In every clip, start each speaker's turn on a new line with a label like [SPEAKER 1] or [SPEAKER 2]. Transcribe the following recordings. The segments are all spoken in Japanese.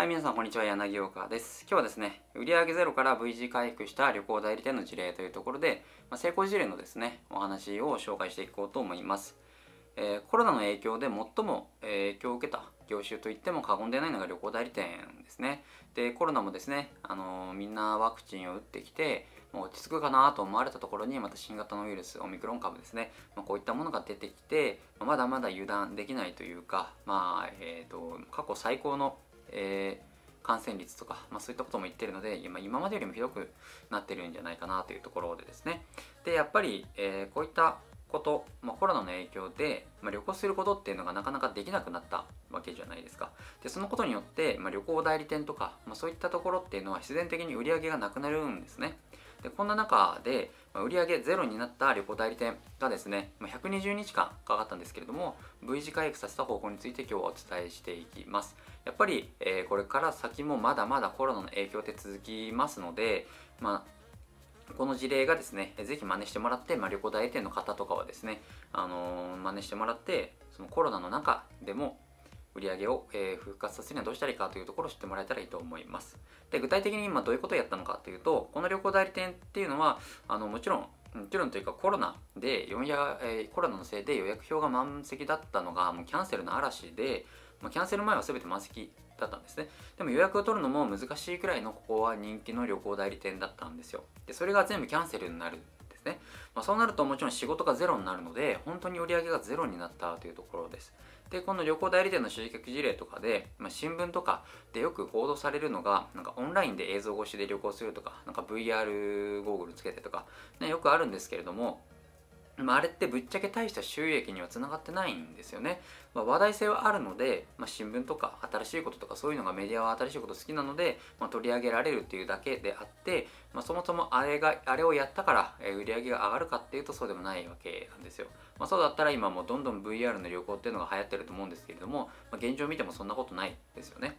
[SPEAKER 1] はい、皆さんこんにちは。柳岡です。今日はですね、売上ゼロから V 字回復した旅行代理店の事例というところで、まあ、成功事例のですね、お話を紹介していこうと思います。えー、コロナの影響で最も影響を受けた業種といっても過言でないのが旅行代理店ですね。で、コロナもですね、あのー、みんなワクチンを打ってきて、もう落ち着くかなと思われたところにまた新型のウイルスオミクロン株ですね、まあ、こういったものが出てきてまだまだ油断できないというか、まあえーと過去最高のえー、感染率とか、まあ、そういったことも言ってるので今今までよりもひどくなってるんじゃないかなというところでですね。でやっぱり、えー、こういったこと、まあ、コロナの影響で、まあ、旅行することっていうのがなかなかできなくなったわけじゃないですか。でそのことによって、まあ、旅行代理店とか、ま、そういったところっていうのは必然的に売り上げがなくなるんですね。でこんな中で、売上ゼロになった旅行代理店がですね、ま、120日間かかったんですけれども V 字回復させた方法について今日はお伝えしていきます。やっぱり、えー、これから先もまだまだコロナの影響って続きますので、まあ、この事例がですね、ぜひ真似してもらって、まあ、旅行代理店の方とかはですね、あのー、真似してもらって、そのコロナの中でも売り上げを、えー、復活させるにはどうしたらいいかというところを知ってもらえたらいいと思います。で具体的に今どういうことをやったのかというとこの旅行代理店っていうのはあのもちろんもちろんというかコロナで4や、えー、コロナのせいで予約表が満席だったのがもうキャンセルの嵐で、まあ、キャンセル前は全て満席だったんですねでも予約を取るのも難しいくらいのここは人気の旅行代理店だったんですよでそれが全部キャンセルになるですね、まあ、そうなるともちろん仕事がゼロになるので本当に売り上げがゼロになったというところですでこの旅行代理店の集客事例とかで、まあ、新聞とかでよく報道されるのがなんかオンラインで映像越しで旅行するとかなんか VR ゴーグルつけてとか、ね、よくあるんですけれどもまあ、あれってぶっちゃけ大した収益にはつながってないんですよね。まあ、話題性はあるので、まあ、新聞とか新しいこととかそういうのがメディアは新しいこと好きなので、まあ、取り上げられるっていうだけであって、まあ、そもそもあれがあれをやったから、え売り上げが上がるかっていうとそうでもないわけなんですよ。ま、そうだったら今もどんどん VR の旅行っていうのが流行ってると思うんですけれども、ま、現状見てもそんなことないですよね。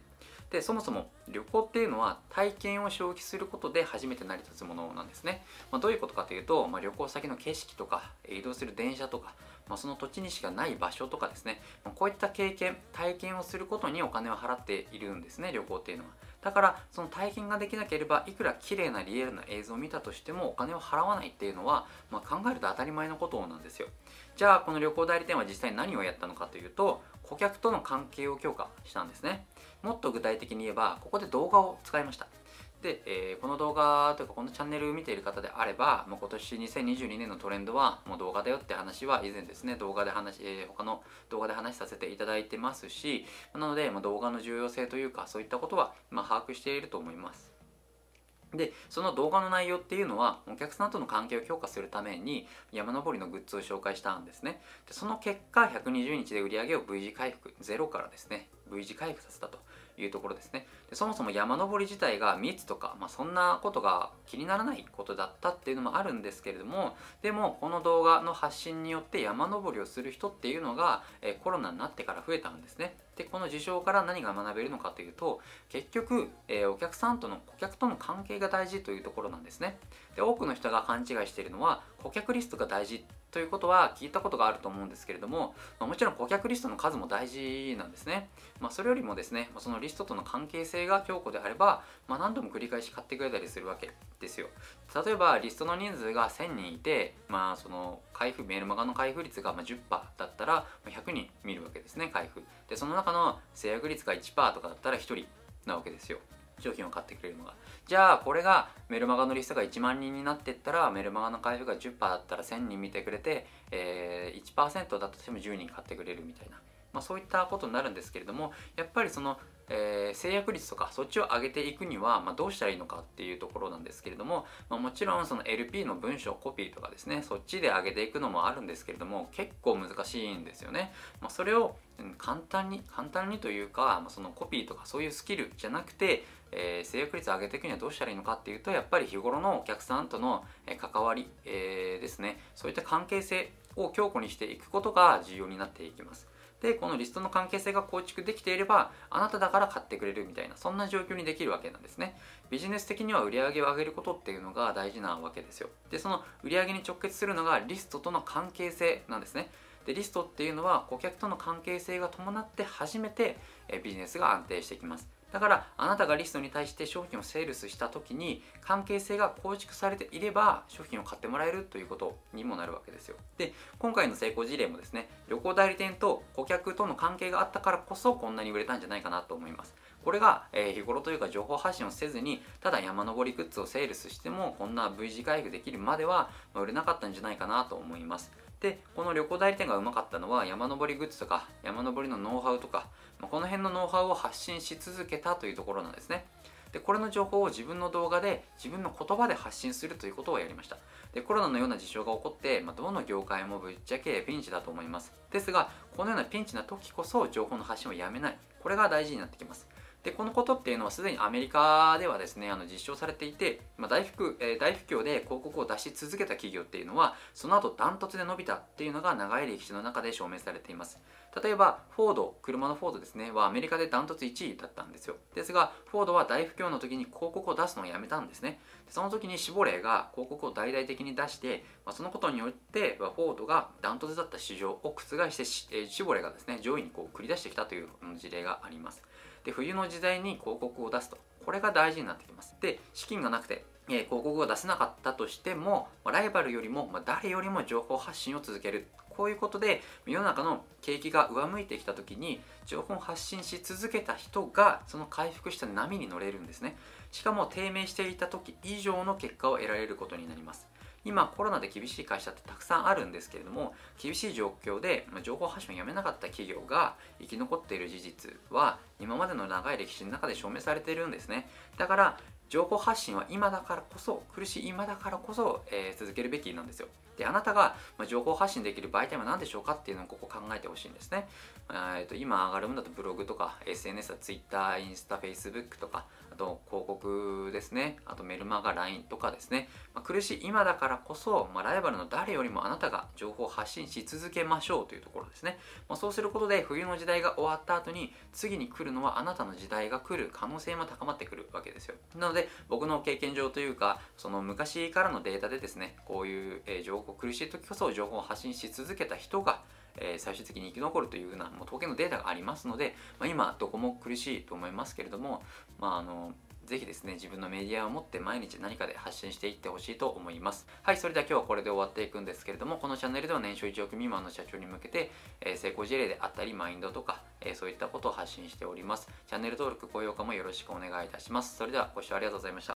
[SPEAKER 1] でそもそも旅行っていうのは体験を消費することで初めて成り立つものなんですね、まあ、どういうことかというと、まあ、旅行先の景色とか移動する電車とか、まあ、その土地にしかない場所とかですね、こういった経験体験をすることにお金を払っているんですね旅行っていうのは。だからその体験ができなければいくら綺麗なリアルな映像を見たとしてもお金を払わないっていうのは、ま考えると当たり前のことなんですよ。じゃあこの旅行代理店は実際何をやったのかというと顧客との関係を強化したんですね。もっと具体的に言えばここで動画を使いました。で、えー、この動画というかこのチャンネルを見ている方であればもう今年2022年のトレンドはもう動画だよって話は以前ですね動画で話、えー、他の動画で話させていただいてますしなので、まあ、動画の重要性というかそういったことは、まあ、把握していると思います。でその動画の内容っていうのはお客さんとの関係を強化するために山登りのグッズを紹介したんですね。でその結果120日で売り上げを V 字回復ゼロからですね V 字回復させたと。いうところですね。でそもそも山登り自体が密とか、まあ、そんなことが気にならないことだったっていうのもあるんですけれどもでもこの動画の発信によって山登りをする人っていうのが、えコロナになってから増えたんですね。でこの事象から何が学べるのかというと結局、えー、お客さんとの顧客との関係が大事というところなんですね。で多くの人が勘違いしているのは顧客リストが大事ということは聞いたことがあると思うんですけれども、ま、もちろん顧客リストの数も大事なんですね、まあ、それよりもですねそのリストとの関係性が強固であれば、まあ、何度も繰り返し買ってくれたりするわけですよ。例えばリストの人数が1000人いて、まあ、その開封メールマガの開封率が10%だったら100人見るわけですね開封。でその中の制約率が1%とかだったら1人なわけですよ。商品を買ってくれるのが。じゃあこれがメルマガのリストが1万人になっていったらメルマガの回復が10%だったら1000人見てくれて、えー、1%だとしても10人買ってくれるみたいな、まあ、そういったことになるんですけれどもやっぱりそのえー、制約率とかそっちを上げていくには、まあ、どうしたらいいのかっていうところなんですけれども、まあ、もちろんその LP の文章コピーとかですねそっちで上げていくのもあるんですけれども結構難しいんですよね、まあ、それを簡単に簡単にというか、まあ、そのコピーとかそういうスキルじゃなくて、えー、制約率を上げていくにはどうしたらいいのかっていうとやっぱり日頃のお客さんとの関わり、えー、ですね。そういった関係性を強固にしていくことが重要になっていきます。でこのリストの関係性が構築できていればあなただから買ってくれるみたいなそんな状況にできるわけなんですね。ビジネス的には売り上げを上げることっていうのが大事なわけですよ。でその売り上げに直結するのがリストとの関係性なんですね。でリストっていうのは顧客との関係性が伴って初めてビジネスが安定してきます。だからあなたがリストに対して商品をセールスした時に関係性が構築されていれば商品を買ってもらえるということにもなるわけですよ。で今回の成功事例もですね旅行代理店と顧客との関係があったからこそこんなに売れたんじゃないかなと思います。これが、え、日頃というか情報発信をせずにただ山登りグッズをセールスしてもこんな V 字回復できるまでは、売れなかったんじゃないかなと思います。でこの旅行代理店がうまかったのは山登りグッズとか山登りのノウハウとか、まあ、この辺のノウハウを発信し続けたというところなんですね。でこれの情報を自分の動画で自分の言葉で発信するということをやりました。でコロナのような事象が起こって、まあ、どの業界もぶっちゃけピンチだと思います。ですがこのようなピンチな時こそ情報の発信をやめない。これが大事になってきます。でこのことっていうのはすでにアメリカではですねあの実証されていて、まあ、大福えー、大不況で広告を出し続けた企業っていうのはその後ダントツで伸びたっていうのが長い歴史の中で証明されています。例えばフォード車のフォードですねはアメリカでダントツ1位だったんですよ。ですがフォードは大不況の時に広告を出すのをやめたんですね。その時にシボレーが広告を大々的に出して、まあ、そのことによってフォードがダントツだった市場を覆してシボレーがですね上位にこう繰り出してきたという事例があります。で冬の時代に広告を出すと。これが大事になってきます。で資金がなくてえ、広告を出せなかったとしてもライバルよりも、ま、誰よりも情報発信を続ける。こういうことで世の中の景気が上向いてきた時に情報発信し続けた人がその回復した波に乗れるんですね。しかも低迷していた時以上の結果を得られることになります。今コロナで厳しい会社ってたくさんあるんですけれども厳しい状況で情報発信をやめなかった企業が生き残っている事実は今までの長い歴史の中で証明されているんですね。だから情報発信は今だからこそ苦しい今だからこそ、えー、続けるべきなんですよ。であなたが、ま、情報発信できる媒体は何でしょうかっていうのをここ考えてほしいんですね、えーと、今上がるものだとブログとか SNS は Twitter、インスタ、Facebook とかと広告ですね。あとメルマガ LINE とかですね、まあ、苦しい今だからこそ、まあ、ライバルの誰よりもあなたが情報を発信し続けましょうというところですね、まあ、そうすることで冬の時代が終わった後に次に来るのはあなたの時代が来る可能性も高まってくるわけですよ。なので僕の経験上というかその昔からのデータでですねこういう、情報苦しい時こそ情報を発信し続けた人がえ、最終的に生き残るというようなもう統計のデータがありますので、まあ、今どこも苦しいと思いますけれども、まあ、あのぜひですね、自分のメディアを持って毎日何かで発信していってほしいと思います。はい、それでは今日はこれで終わっていくんですけれども、このチャンネルでは年商1億未満の社長に向けて、えー、成功事例であったり、マインドとか、えー、そういったことを発信しております。チャンネル登録、高評価もよろしくお願いいたします。それではご視聴ありがとうございました。